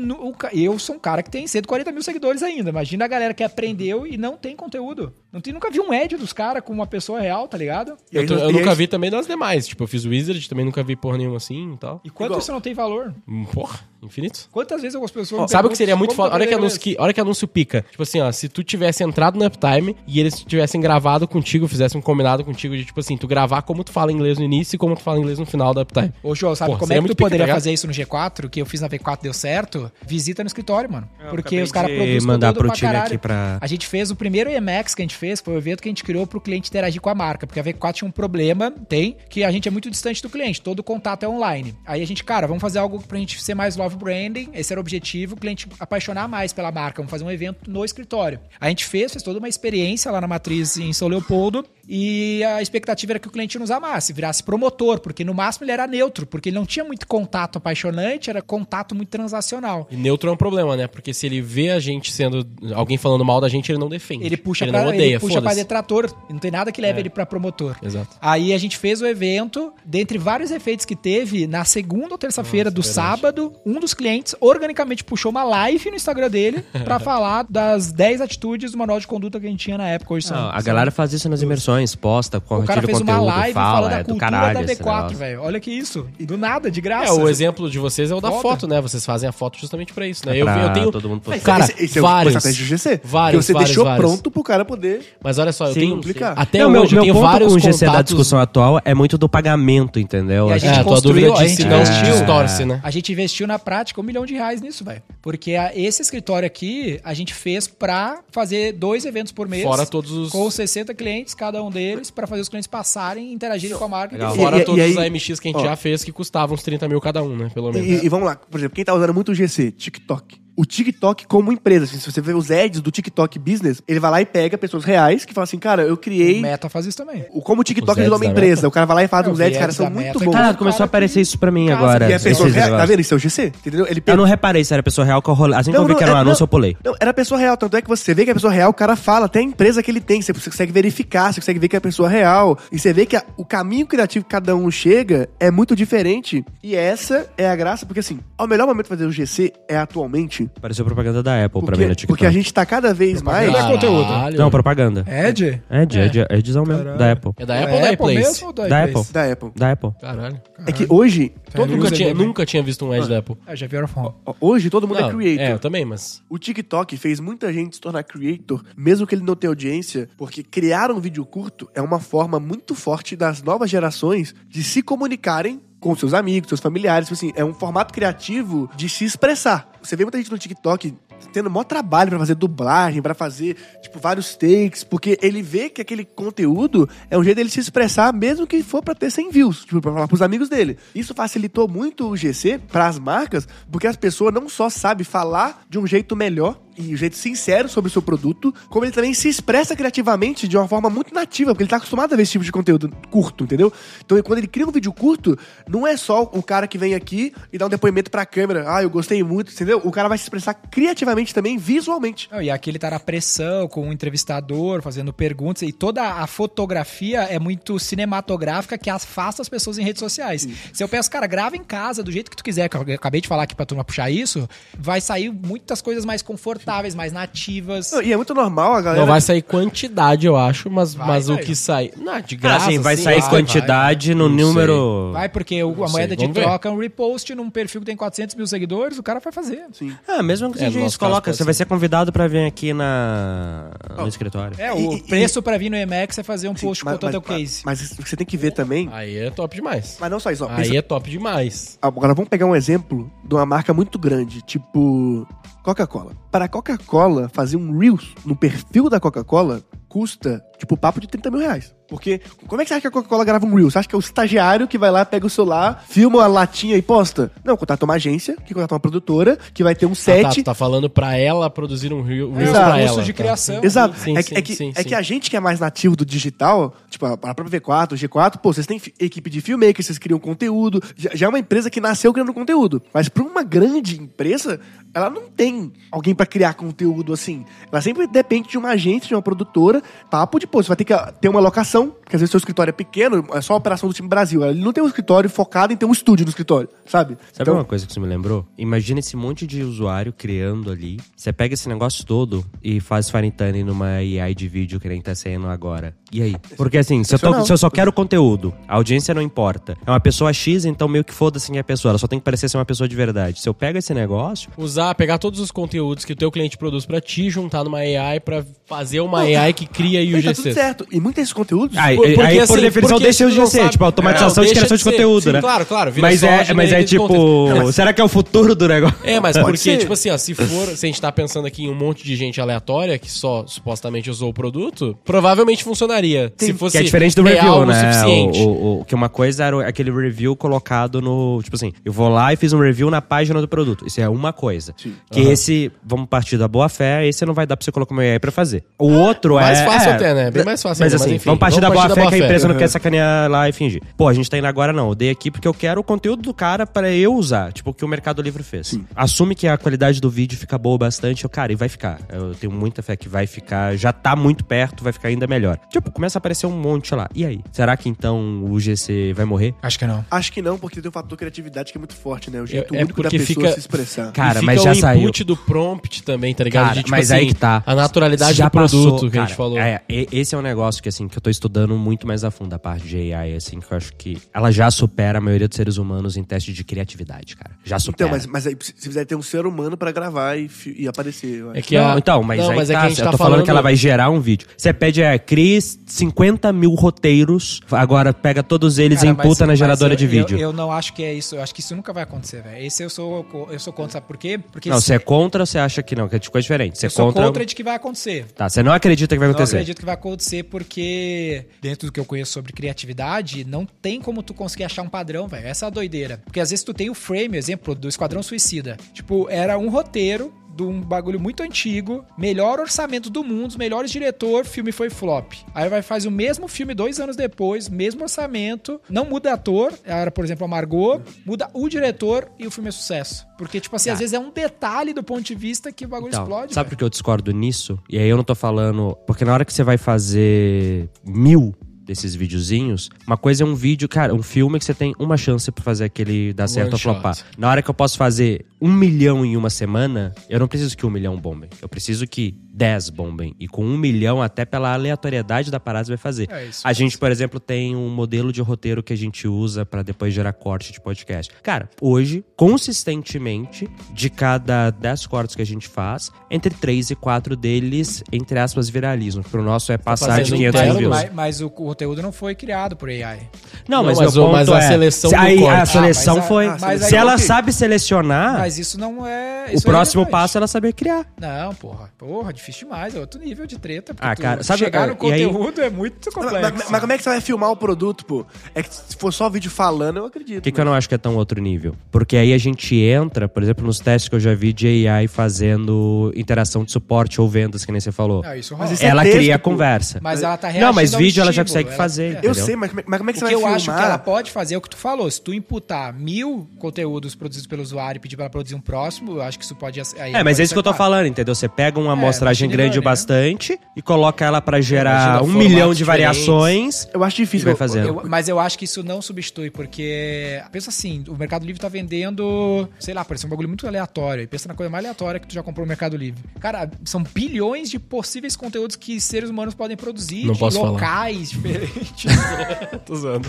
eu sou um cara que tem 140 mil seguidores ainda. Imagina a galera que aprendeu e não tem conteúdo. Não tem, nunca vi um ad dos caras com uma pessoa real, tá ligado? E Eu, tô- eu e nunca aí- vi também das demais. Tipo, eu fiz o Wizard, também nunca vi porra nenhuma assim e tal. E quanto Igual. isso não tem valor? Hum, Porra. Infinitos? Quantas vezes algumas pessoas. me Sabe o que seria muito foda? Olha que, anúncio que, olha que anúncio pica. Tipo assim, ó, se tu tivesse entrado no Uptime e eles tivessem gravado contigo, fizessem um combinado contigo de, tipo assim, tu gravar como tu fala inglês no início e como tu fala inglês no final da Uptime. Ô, João, sabe Pô, como é que tu poderia tá ligado? fazer isso no G4? Que eu fiz na V4 deu certo? Visita no escritório, mano. Porque acabei os caras produzem mandar pro time aqui pra- A gente fez o primeiro EMAX que a gente fez, foi o evento que a gente criou pro cliente interagir com a marca. Porque a V4 tinha um problema, tem, que a gente é muito distante do cliente. Todo o contato é online. Aí a gente, cara, vamos fazer algo pra gente ser mais love branding. Esse era o objetivo, o cliente apaixonar mais pela marca. Vamos fazer um evento no escritório. A gente fez, fez toda uma experiência lá na matriz em São Leopoldo. E a expectativa era que o cliente nos amasse, virasse promotor, porque no máximo ele era neutro, porque ele não tinha muito contato apaixonante, era contato muito transacional. E neutro é um problema, né? Porque se ele vê a gente sendo. alguém falando mal da gente, ele não defende. Ele puxa, ele pra, não odeia, ele puxa pra detrator, não tem nada que leve É. ele pra promotor. Exato. Aí a gente fez o evento, dentre vários efeitos que teve, na segunda ou terça-feira do verdade. sábado, um dos clientes organicamente puxou uma live no Instagram dele pra falar das 10 atitudes do manual de conduta que a gente tinha na época. Hoje são, Não, a são- galera faz isso nas imersões, posta, O cara compartilha fez o uma conteúdo, live fala, falando é da do cultura caralho da esse V4, negócio. velho. Olha que isso. Do nada, de graça. É, o exemplo de vocês é o da Foda. foto, né? Vocês fazem a foto justamente pra isso, né? É eu, pra eu tenho. todo mundo postar. Cara, esse, esse é vários. o estratégia do GC. Vários, que você vários, deixou vários. pronto pro cara poder. Mas olha só, eu Sim, tenho. publicar. Até Não, meu, hoje eu meu tenho ponto vários com o GC da contatos- discussão atual é muito do pagamento, entendeu? E a gente É, construiu, dúvida a gente não investiu. distorce, né? A gente investiu na prática um milhão de reais nisso, velho. Porque esse escritório aqui, a gente fez pra fazer dois eventos por mês. Fora todos os. Com 60 clientes, cada um deles, pra fazer os clientes passarem e interagirem com a marca. Legal. Fora E- e- todos e aí- os AMX que a gente ó. já fez que custavam uns 30 mil cada um, né? Pelo menos. E, e vamos lá, por exemplo, quem tá usando muito o GC? TikTok. O TikTok como empresa, assim, se você ver os ads do TikTok Business, ele vai lá e pega pessoas reais que falam assim, cara, eu O criei... Meta faz isso também. O, como o TikTok virou uma empresa, o cara vai lá e faz É, uns eu ads, cara, são muito bons. cara, Cara, começou a aparecer isso pra mim Casa agora. E esses pessoa real, tá vendo? Isso é o GC, entendeu? Ele Eu pega- não reparei se era pessoa real que eu rolei. Assim que Não, eu vi não, que era um é- anúncio, não. eu pulei. Não, era pessoa real, tanto é que você vê que a pessoa real, o cara fala até a empresa que ele tem, você consegue verificar, você consegue ver que é a pessoa real, e você vê que a- o caminho criativo que cada um chega é muito diferente, e essa é a graça, porque assim, o melhor momento de fazer o GC é atualmente, Pareceu propaganda da Apple pra mim porque, TikTok. porque a gente tá cada vez mais... Propaganda é conteúdo. Não, propaganda. Ed? É, de, é, de, é dizão mesmo, Caralho. da Apple. É da Apple ou da iPlace? mesmo ou da, Da iPlace? Apple. Da Apple. Da Apple. Caralho. É que hoje, Todo nunca, mundo tinha, é nunca tinha visto um ad da Apple. Ah, já vieram ó, hoje todo mundo Não, é creator. É, eu também, mas. O TikTok fez muita gente se tornar creator, mesmo que ele não tenha audiência, porque criar um vídeo curto é uma forma muito forte das novas gerações de se comunicarem com seus amigos, seus familiares. Tipo assim, é um formato criativo de se expressar. Você vê muita gente no TikTok tendo maior trabalho pra fazer dublagem, pra fazer, tipo, vários takes, porque ele vê que aquele conteúdo é um jeito dele se expressar, mesmo que for pra ter 100 views, tipo, pra falar pros amigos dele. Isso facilitou muito o GC pras marcas, porque as pessoas não só sabem falar de um jeito melhor, e um jeito sincero sobre o seu produto, como ele também se expressa criativamente de uma forma muito nativa, porque ele tá acostumado a ver esse tipo de conteúdo curto, entendeu? Então, quando ele cria um vídeo curto, não é só o cara que vem aqui e dá um depoimento pra câmera, ah, eu gostei muito, entendeu? O cara vai se expressar criativamente também, visualmente. Não, e aqui ele tá na pressão, com um entrevistador, fazendo perguntas, e toda a fotografia é muito cinematográfica que afasta as pessoas em redes sociais. Se eu peço, cara, grava em casa, do jeito que tu quiser, que eu acabei de falar aqui pra turma puxar isso, vai sair muitas coisas mais confortáveis, mais nativas. Não, E é muito normal a galera... Não vai sair quantidade, eu acho, mas, Vai, mas o vai. que sai. Não, de Ah, graça. sim, vai sim, sair vai, quantidade no Não número. Vai, porque o- a sei, moeda de troca é um repost num perfil que tem 400 mil seguidores, o cara vai fazer. Sim. Ah, mesmo que É, no isso, caso coloca. Você vai ser. convidado pra vir aqui na... no escritório. É, E- o e- preço pra vir no Emacs é fazer um Sim, post mas, contando teu case. mas o que você tem que ver também... Aí é top demais. Mas não só isso, ó. Aí pensa- é top demais. Agora vamos pegar um exemplo de uma marca muito grande, tipo Coca-Cola. Para a Coca-Cola fazer um Reels no perfil da Coca-Cola custa, tipo, papo de 30 mil reais. Porque como é que você acha que a Coca-Cola grava um Reels? Você acha que é o estagiário que vai lá, pega o celular, filma a latinha e posta? Não, contrata uma agência, que contrata uma produtora, que vai ter um Ah, tá, set. tu tá falando pra ela produzir um Reel- Reels Exato. pra ela. de tá. criação. Exato. Sim, é, sim, é que, sim, é que a gente que é mais nativo do digital, tipo, a a própria V4, o G4, pô, vocês têm equipe de filmmakers, vocês criam conteúdo. Já, já é uma empresa que nasceu criando conteúdo. Mas pra uma grande empresa, ela não tem alguém pra criar conteúdo assim. Ela sempre depende de uma agência, de uma produtora. Papo de, pô, você vai ter que ah, ter uma locação, são porque às vezes seu escritório é pequeno, é só a operação do time Brasil. Ele não tem um escritório focado em ter um estúdio no escritório, sabe? Sabe uma coisa que isso me lembrou? Imagina esse monte de usuário criando ali. Você pega esse negócio todo e faz fine tuning numa AI de vídeo que nem tá saindo agora. E aí? Porque assim, se eu, tô- se eu só quero conteúdo, a audiência não importa. É uma pessoa X, então meio que foda-se quem é a pessoa. Ela só tem que parecer ser uma pessoa de verdade. Se eu pego esse negócio, Usar, pegar todos os conteúdos que o teu cliente produz pra ti, juntar numa AI pra fazer uma AI que cria Aí tá tudo certo. E muitos desses conteúdos. Aí, Por- porque, aí, por assim, definição, porque deixa o GC, sabe- tipo, automatização Não, de criação de de, ser. conteúdo, Sim, né? claro, claro, Mas é, mas é de tipo, será que é o futuro do negócio? É, mas Pode porque, ser. tipo assim, ó, se for, se a gente tá pensando aqui em um monte de gente aleatória que só supostamente usou o produto, provavelmente funcionaria. se fosse Que é diferente do review, o né? O, o- o- que uma coisa era o- aquele review colocado no. Tipo assim, eu vou lá e fiz um review na página do produto. Isso é uma coisa. Que esse, vamos partir da boa fé, esse não vai dar pra você colocar uma AI pra fazer. O outro mais é. fácil é, até, né? Bem mais fácil Mas ainda, assim, enfim, vamos partir da boa fé que a empresa não Uhum. quer sacanear lá e fingir. Pô, a gente tá indo agora não. Eu dei aqui porque eu quero o conteúdo do cara pra eu usar. Tipo o que o Mercado Livre fez. Assume que a qualidade do vídeo fica boa bastante. Eu, cara, e vai ficar. Eu tenho muita fé que vai ficar. Já tá muito perto, vai ficar ainda melhor. Tipo, começa a aparecer um monte lá. E aí? Será que então o GC vai morrer? Acho que não. Acho que não, porque tem um fator criatividade que é muito forte, né? O jeito É único da porque pessoa fica- se expressar. Cara, E fica mas já o saiu. input do prompt também, tá ligado? Cara, De, tipo mas assim, aí que tá. A naturalidade Já do produto passou, que a gente cara, falou. É, esse é um negócio que, assim, que eu tô estudando muito mais a fundo, a parte de AI, assim, que eu acho que ela já supera a maioria dos seres humanos em teste de criatividade, cara. Já supera. Então, mas, mas aí se fizer ter um ser humano pra gravar e, e aparecer. eu acho. É que Não, a- então, mas não, aí mas tá, é que a gente eu tá tô falando, falando que ela vai gerar um vídeo. Você pede, é, crie 50 mil roteiros, agora pega todos eles Cara, e imputa mas- na geradora eu- de vídeo. Eu, eu não acho que é isso. Eu acho que isso nunca vai acontecer, velho. Esse eu sou, eu sou contra, sabe por quê? Porque não, se- você é contra ou você acha que não? Que é coisa diferente. Você é eu sou contra... contra de que vai acontecer. Tá, você não acredita que vai Não acontecer. acredito que vai acontecer porque, dentro do que eu conheço sobre criatividade, não tem como tu conseguir achar um padrão, velho. Essa é a doideira. Porque às vezes tu tem o frame, exemplo, do Esquadrão Suicida. Tipo, era um roteiro de um bagulho muito antigo, melhor orçamento do mundo, os melhores diretor, filme foi flop. Aí vai faz o mesmo filme dois anos depois, mesmo orçamento, não muda ator, era por exemplo a Margot, muda o diretor e o filme é sucesso. Porque tipo assim, às vezes é um detalhe do ponto de vista que o bagulho Então, explode. sabe por que eu discordo nisso? E aí eu não tô falando. Porque na hora que você vai fazer mil desses videozinhos, uma coisa é um vídeo, cara, um filme que você tem uma chance pra fazer aquele dar certo ou shot. flopar. Na hora que eu posso fazer um milhão em uma semana, eu não preciso que um milhão bombem. Eu preciso que 10 bombem. E com um milhão, até pela aleatoriedade da parada, você vai fazer. É isso. A gente, por exemplo, tem um modelo de roteiro que a gente usa pra depois gerar corte de podcast. Cara, hoje, consistentemente, de cada 10 cortes que a gente faz, entre 3 e 4 deles, entre aspas, viralizam. Pro nosso é passar de fazendo 500 interno, views. Mas, mas o, o conteúdo não foi criado por AI. Não, Não, mas, mas o- mas a é, seleção se do aí, corte. a seleção Ah, mas a- foi. mas se ela sabe selecionar, Mas isso não é. o isso é próximo relevante. passo é ela saber criar. Não, porra. Porra, difícil demais. É outro nível de treta. Ah, tu cara, sabe- chegar é, no e aí- conteúdo é muito Mas, complexo. mas- mas como é que você vai filmar o produto, pô? É que se for só vídeo falando, eu acredito. Por que, que eu não acho que é tão outro nível? Porque aí a gente entra, por exemplo, nos testes que eu já vi de AI fazendo interação de suporte ou vendas, que nem você falou. Não, isso Mas rola. isso é ela texto, cria a conversa. Mas ela tá Não, reagindo mas ao vídeo ela já estímulo, consegue fazer. é. Eu entendeu? sei, mas, mas como é que O você que vai eu filmar? acho que ela pode fazer é o que tu falou. Se tu imputar mil conteúdos produzidos pelo usuário e pedir pra ela produzir um próximo, eu acho que isso pode. Aí É, mas é isso que eu tô falando, entendeu? Você pega uma amostragem machine grande o né? bastante e coloca ela pra gerar um milhão de diferentes. variações. Eu acho difícil. Vai fazer. Eu- mas eu acho que isso não substitui, porque. Pensa assim, o Mercado Livre tá vendendo, sei lá, parece um bagulho muito aleatório. E pensa na coisa mais aleatória que tu já comprou no Mercado Livre. Cara, são bilhões de possíveis conteúdos que seres humanos podem produzir, Não de posso falar. locais diferentes. Tô zoando.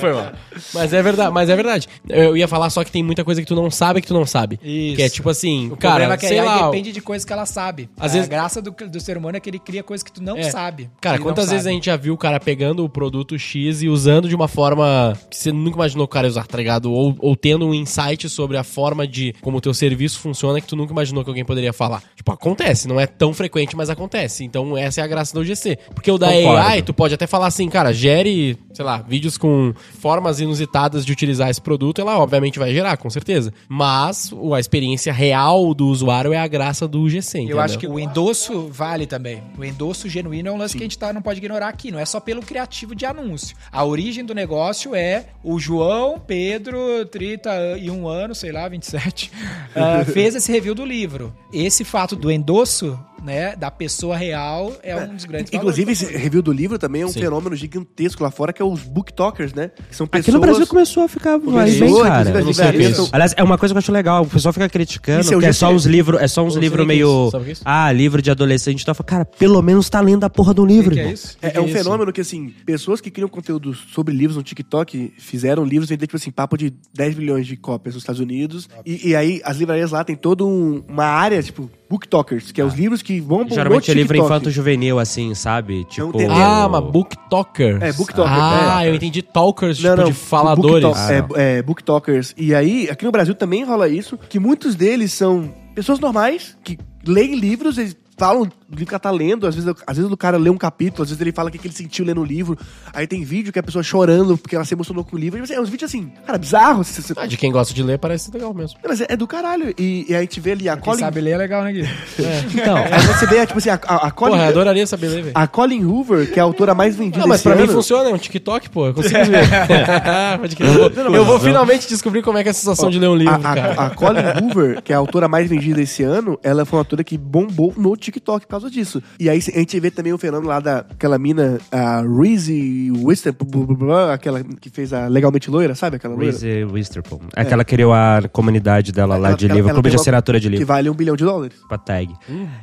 Foi mal. Mas é verdade, mas é verdade. Eu ia falar só que tem muita coisa que tu não sabe que tu não sabe. Isso. Que é tipo assim, O cara, é que sei lá. depende de coisas que ela sabe. Às a vezes- graça do, do ser humano é que ele cria coisas que tu não É. sabe. Cara, quantas vezes a sabe. gente já viu o cara pegando o produto X e usando de uma forma que você nunca imaginou o cara usar, tá ligado? Ou, ou tendo um insight sobre a forma de como o teu serviço funciona que tu nunca imaginou que alguém poderia falar. Tipo, acontece, não é tão frequente, mas acontece. Então essa é a graça do UGC. Porque o da. AI, tu pode até falar assim, cara, gere, sei lá, vídeos com formas inusitadas de utilizar esse produto, ela obviamente vai gerar, com certeza. Mas o- a experiência real do usuário é a graça do UGC, entendeu? Eu acho que o endosso vale também. O endosso genuíno é um lance que a gente tá, não pode ignorar aqui. Não é só pelo criativo de anúncio. A origem do negócio é o João Pedro, 31 anos, sei lá, 27, ah, fez esse review do livro. Esse fato do endosso né, da pessoa real é, um dos grandes Inclusive, valores. esse review do livro também é um Sim. fenômeno gigantesco lá fora, que é os booktalkers, né? Que são pessoas... Aqui no Brasil começou a ficar mais bem, cara. Aliás, é uma coisa que eu acho legal. O pessoal fica criticando Isso é que é só GC. uns livros, é só uns livros é meio. isso. Sabe o que é isso? Ah, livro de adolescente. Então, eu falo, cara, pelo menos tá lendo a porra do livro. Que que é isso? É, Que é um que é isso? fenômeno que, assim, pessoas que criam conteúdo sobre livros no TikTok fizeram livros vender, tipo assim, papo de 10 milhões de cópias nos Estados Unidos. E, e aí, as livrarias lá tem toda um- uma área, tipo, booktalkers, que é os livros que vão pro Geralmente é livro infanto-juvenil, assim, sabe? Tipo. tem- Ah, uma booktalker. É, booktalker, Ah, é. eu entendi talkers, Não, tipo, não, de faladores. booktalk- é, é, booktalkers. E aí, aqui no Brasil também rola isso, que muitos deles são pessoas normais que leem livros, eles falam do livro que ela tá lendo, às vezes, às vezes o cara lê um capítulo, às vezes ele fala o que que ele sentiu lendo o livro. Aí tem vídeo que a pessoa chorando porque ela se emocionou com o livro. E, assim, É uns vídeos assim, cara, bizarros. Você- você- Ah, de quem gosta de ler parece legal mesmo. Não, Mas é, é do caralho. E, e aí a gente vê ali a Quem Colin. sabe ler é legal, né, Gui? Então, Aí você vê, tipo assim, a, a, a Colin. Porra, eu adoraria saber ler, velho. a Colin Hoover, que é a autora mais vendida Não, mas esse pra mim ano. funciona, é um TikTok, pô. Eu consigo ver. Pode crer. eu vou, finalmente descobrir como é que é a sensação de ler um livro, A, a- a Colin Hoover, que é a autora mais vendida esse ano, ela foi uma autora que bombou no TikTok por causa disso. E aí a gente vê também o fenômeno lá daquela mina, a Reese Winston, aquela que fez a Legalmente Loira, sabe? Aquela loira? Reese Witherspoon. É que ela criou a comunidade dela lá Ela- de ela- livro, clube de uma- assinatura de Que livro. vale um bilhão de dólares. Pra tag.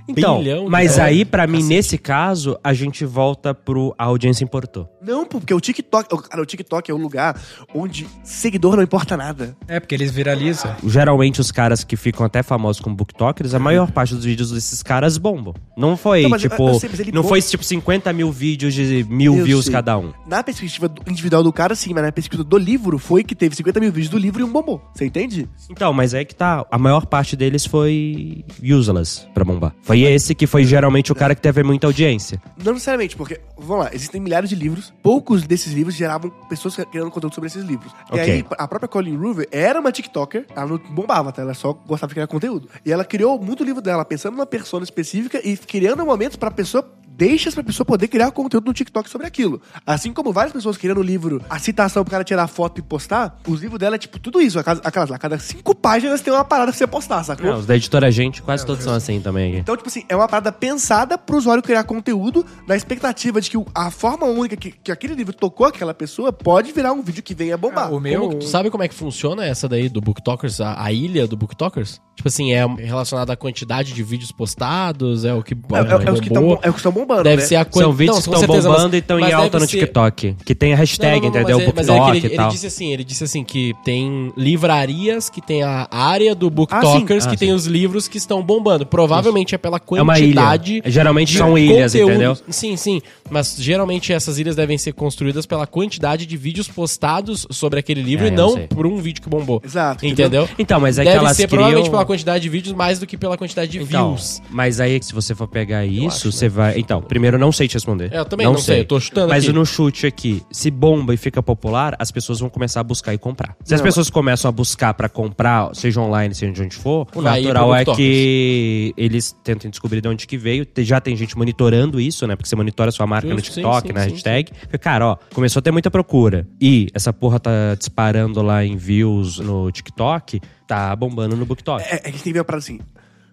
Então, bilhão de mas aí, pra mim, nesse caso, a gente volta pro a audiência importou. Não, porque o TikTok, o- cara, o TikTok é um lugar onde seguidor não importa nada. É, porque eles viralizam. Geralmente, os caras que ficam até famosos como booktokers, a maior parte dos vídeos desses caras bombam. Não foi, Não, mas eu- tipo... eu sei, mas ele não bomba- foi, tipo, 50 mil vídeos de mil Eu views sei. cada um. Na perspectiva individual do cara, sim, mas na perspectiva do livro, foi que teve 50 mil vídeos do livro e um bombou. Você entende? Então, mas é que tá. A maior parte deles foi useless pra bombar. Foi esse que foi geralmente o cara que teve muita audiência. Não necessariamente, porque, vamos lá, existem milhares de livros, poucos desses livros geravam pessoas criando conteúdo sobre esses livros. Ok. E aí, a própria Colin Hoover era uma TikToker, ela não bombava, tá? Ela só gostava de criar conteúdo. E ela criou muito livro dela, pensando numa persona específica e criando momentos pra pessoa deixas pra pessoa poder criar conteúdo no TikTok sobre aquilo. Assim como várias pessoas criando livro, a citação pro cara tirar foto e postar, os livros dela é tipo tudo isso. Aquelas, lá, cada cinco páginas tem uma parada pra você postar, sacou? Não, os da editora Gente quase todos são assim também. Então, tipo assim, é uma parada pensada pro usuário criar conteúdo na expectativa de que o- a forma única que, que aquele livro tocou aquela pessoa pode virar um vídeo que venha bombar. Ah, o meu. Como que- tu sabe como é que funciona essa daí do Booktokers, a, a ilha do Booktokers? Tipo assim, é relacionado à quantidade de vídeos postados, é o que é, é- é é os que estão bombando, Deve né? ser a quantidade. São vídeos que estão bombando e estão em alta no TikTok. Que tem a hashtag, entendeu? Mas, é- mas é ele, e tal. ele disse assim, ele disse assim que tem livrarias que tem a área do Booktokers Ah, que sim. tem os livros que estão bombando. Provavelmente é pela É uma ilha. quantidade. Geralmente de são ilhas, conteúdo. entendeu? Sim, sim. Mas geralmente essas ilhas devem ser construídas pela quantidade de vídeos postados sobre aquele livro É, e não por um vídeo que bombou. Exato, Entendeu? Então, mas é Deve que elas ser criam... provavelmente pela quantidade de vídeos mais do que pela quantidade de Então, views. mas aí, se você for pegar isso, acho, você vai... Então, primeiro, eu não sei te responder. É, eu também não sei, eu tô chutando Mas aqui. no chute aqui, se bomba e fica popular, as pessoas vão começar a buscar e comprar. Se as Não, pessoas começam a buscar pra comprar, seja online, seja de onde for, o Vai natural é que eles tentem descobrir de onde que veio. Já tem gente monitorando isso, né? Porque você monitora a sua marca no Justo, sim, TikTok, sim, na sim, hashtag. Porque, Cara, ó, começou a ter muita procura. E essa porra tá disparando lá em views no TikTok, tá bombando no BookTok. É, é que a gente tem que ver parada assim.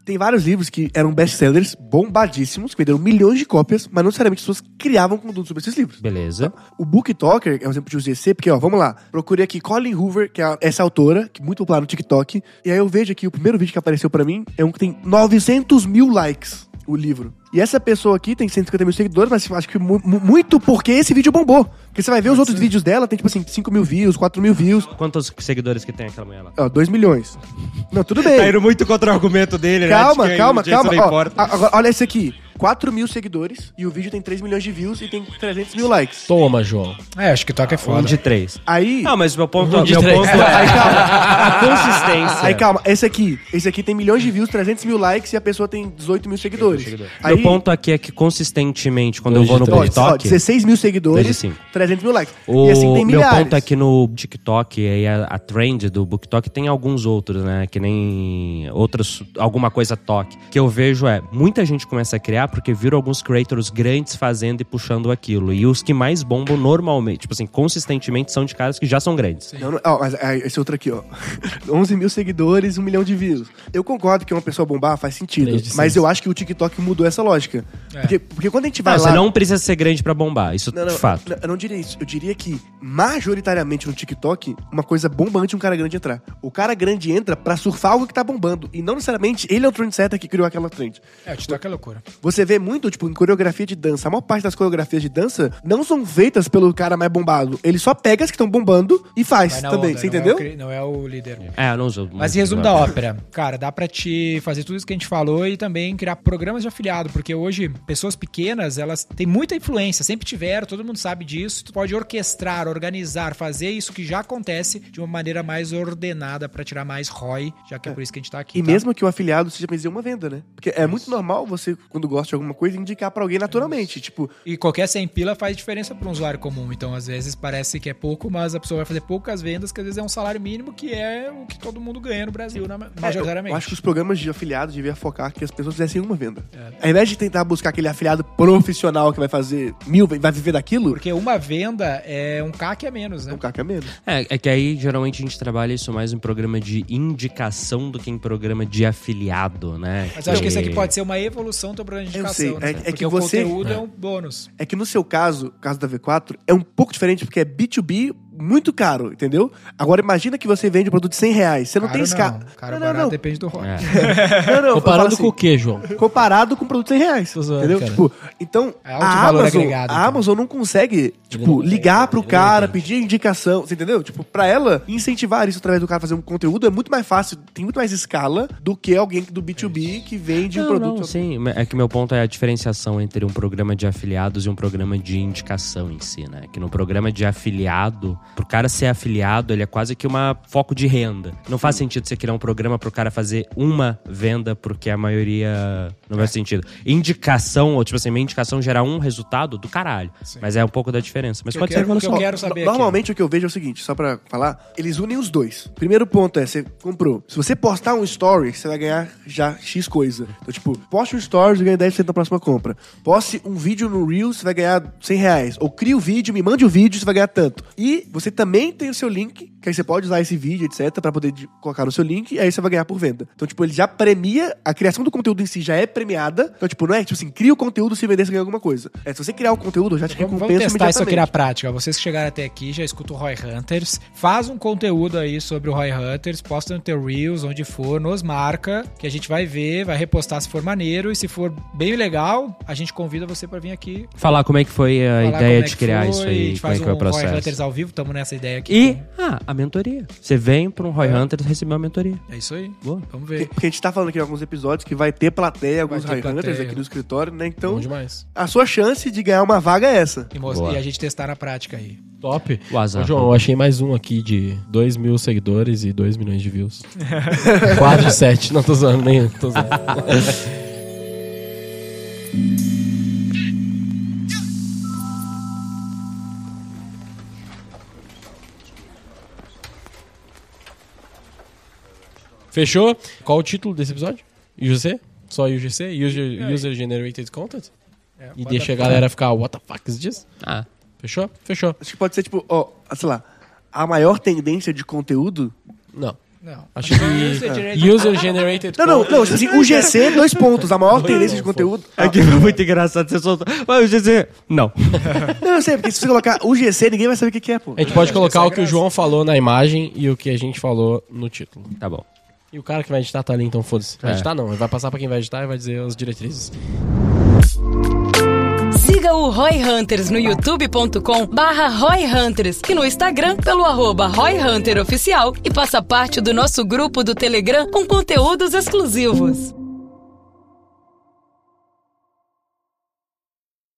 Tem vários livros que eram best-sellers, bombadíssimos, que venderam milhões de cópias, mas não necessariamente as pessoas criavam conteúdo sobre esses livros. Beleza. O BookTalker é um exemplo de UGC, porque, ó, vamos lá. Procurei aqui Colin Hoover, que é essa autora, que é muito popular no TikTok. E aí eu vejo aqui, o primeiro vídeo que apareceu pra mim é um que tem 900 mil likes, o livro. E essa pessoa aqui tem 150 mil seguidores, mas acho que mu- mu- muito porque esse vídeo bombou. Porque você vai ver os outros vídeos dela, tem tipo assim, 5 mil views, 4 mil views. Quantos seguidores que tem aquela mulher lá? Ó, 2 milhões. Não, tudo bem. muito contra o argumento dele, Calma, calma, calma. Ó, a- agora, olha esse aqui. 4 mil seguidores e o vídeo tem 3 milhões de views e tem 300 mil likes. Toma, João. É, acho que toque é Um foda. de três. Aí. Não, mas meu ponto, Um de meu três. ponto é Aí calma. a consistência. Aí calma, esse aqui. Esse aqui tem milhões de views, 300 mil likes e a pessoa tem 18 mil seguidores. Aí, Meu ponto aqui é que consistentemente, quando eu vou no de ó, três. ó, TikTok, 16 mil seguidores, Dois de cinco. 300 mil likes. o e assim tem meu milhares. ponto é que no TikTok e a, a trend do BookTok tem alguns outros, né? Que nem outros, alguma coisa toque. Que eu vejo é, muita gente começa a criar porque viram alguns creators grandes fazendo e puxando aquilo. E os que mais bombam normalmente, tipo assim, consistentemente, são de caras que já são grandes. Não, não, ó, mas aí, esse outro aqui, ó. 11 mil seguidores, um milhão de views. Eu concordo que uma pessoa bombar faz sentido, de mas eu acho que o TikTok mudou essa lógica. É. Porque, porque quando a gente vai Não, lá... você não precisa ser grande pra bombar, isso Não, de não, fato. não, eu não diria isso. Eu diria que, majoritariamente no TikTok, uma coisa bombante é um cara grande entrar. O cara grande entra pra surfar algo que tá bombando. E não necessariamente ele é o trendsetter que criou aquela trend. É, o TikTok é loucura. Você vê muito, tipo, em coreografia de dança. A maior parte das coreografias de dança não são feitas pelo cara mais bombado. Ele só pega as que estão bombando e faz também. onda, você não é o entendeu? cri- não é o líder. É, eu não uso. Mas em resumo da TikTok. ópera, cara, dá pra te fazer tudo isso que a gente falou e também criar programas de afiliado, porque hoje pessoas pequenas, elas têm muita influência, sempre tiveram, todo mundo sabe disso. Tu pode orquestrar, organizar, fazer isso que já acontece de uma maneira mais ordenada pra tirar mais ROI, já que é por isso que a gente tá aqui. E tá? mesmo que o afiliado seja fazer uma venda, né? Porque é muito normal você, quando gosta de alguma coisa, indicar pra alguém naturalmente. Tipo, E qualquer 100 pila faz diferença para um usuário comum. Então, às vezes, parece que é pouco, mas a pessoa vai fazer poucas vendas, que às vezes é um salário mínimo, que é o que todo mundo ganha no Brasil, na, É, eu, majoritariamente. eu acho que os programas de afiliados deviam focar que as pessoas fizessem uma venda. Ao invés de tentar buscar aquele afiliado profissional que vai fazer mil, vai viver daquilo, Porque uma venda é um CAC a menos, é né? um cara que é menos. É, é que aí geralmente a gente trabalha isso mais em programa de indicação do que em programa de afiliado, né? Mas eu acho que isso aqui pode ser uma evolução do programa de Eu indicação. sei, né? é- é Porque que o você- conteúdo é. um bônus. É que no seu caso, o caso da V4, é um pouco diferente porque é B2B muito caro, entendeu? Agora imagina que você vende um produto de 100 reais. Você não Caro tem escala. Não. Caro não, não, não. depende do ROI. É. não, Comparando falo com o assim, que, João? comparado com um produto de 100 reais. Entendeu? cara. Tipo, então, É alto a valor Amazon, agregado, a. Amazon não consegue, tipo, ligar pro cara, pedir indicação, você entendeu? Tipo, pra ela incentivar isso através do cara fazer um conteúdo é muito mais fácil, tem muito mais escala do que alguém do B2B que vende um Não, produto. não, sim. É que meu ponto é a diferenciação entre um programa de afiliados e um programa de indicação em si, né? Que no programa de afiliado, pro cara ser afiliado, ele é quase que uma foco de renda. Não faz sentido você criar um programa pro cara fazer uma venda, porque a maioria não faz sentido. Indicação, ou tipo assim, minha indicação gerar um resultado do caralho. Mas é um pouco da diferença. Mas Eu pode quero- ser evolução. eu quero saber aqui. Normalmente o que eu vejo é o seguinte, só pra falar, eles unem os dois. Primeiro ponto é, você comprou. Se você postar um story, você vai ganhar já X coisa. Então, tipo, poste um story e ganha 10% na próxima compra. Poste um vídeo no Reels, você vai ganhar 100 reais. Ou cria o vídeo, me mande o vídeo, você vai ganhar tanto. E você também tem o seu link, que aí você pode usar esse vídeo, etc, pra poder de- colocar no seu link, e aí você vai ganhar por venda. Então, tipo, ele já premia, a criação do conteúdo em si já é premiada. Então, tipo, não é, tipo assim, cria o conteúdo, se vender, você ganha alguma coisa. É, se você criar o conteúdo, eu já te Vamos, recompensa vamos testar isso aqui na prática. Vocês que chegaram até aqui, já escutam o Roy Hunters. Faz um conteúdo aí sobre o Roy Hunters, posta no teu Reels, onde for, nos marca, que a gente vai ver, vai repostar se for maneiro. E se for bem legal, a gente convida você pra vir aqui. Falar como é que foi a falar ideia é de criar foi, isso A aí, gente como é faz que foi o um Roy processo. Hunters ao vivo, estamos nessa ideia aqui. E, ah, a mentoria. Você vem pra um Roy Hunter receber uma mentoria. É isso aí. Boa. Vamos ver. porque a gente tá falando aqui em alguns episódios que vai ter plateia, alguns ter Hunters aqui no escritório, né? Então, Bom demais. a sua chance de ganhar uma vaga é essa. E, mostra- e a gente testar na prática aí. Top. O azar. Ô, João, eu achei mais um aqui de 2 mil seguidores e 2 milhões de views. 4 de 7. Não tô zoando nem. Tô zoando. Fechou? Qual o título desse episódio? UGC? Só UGC? User, User Generated Content? É, E deixa a galera ficar, what the fuck is this? Ah, Fechou? Fechou. Acho que pode ser, tipo, ó, sei lá, a maior tendência de conteúdo. Não. Não. Acho que User Generated- Não, não, não, tipo assim, o GC, dois pontos. A maior tendência de conteúdo. É que foi muito engraçado você soltou. Mas eu dizer, não. Não, eu sei, porque se você colocar o GC, ninguém vai saber o que que é, pô. A gente pode colocar é o que o. João falou na imagem e o que a gente falou no título. Tá bom. E o cara que vai editar tá ali, então foda-se. Vai É. editar não, ele vai passar pra quem vai editar e vai dizer as diretrizes. Siga o Roy Hunters no youtube.com barra Roy Hunters e no Instagram pelo arroba Roy Hunter Oficial e faça parte do nosso grupo do Telegram com conteúdos exclusivos.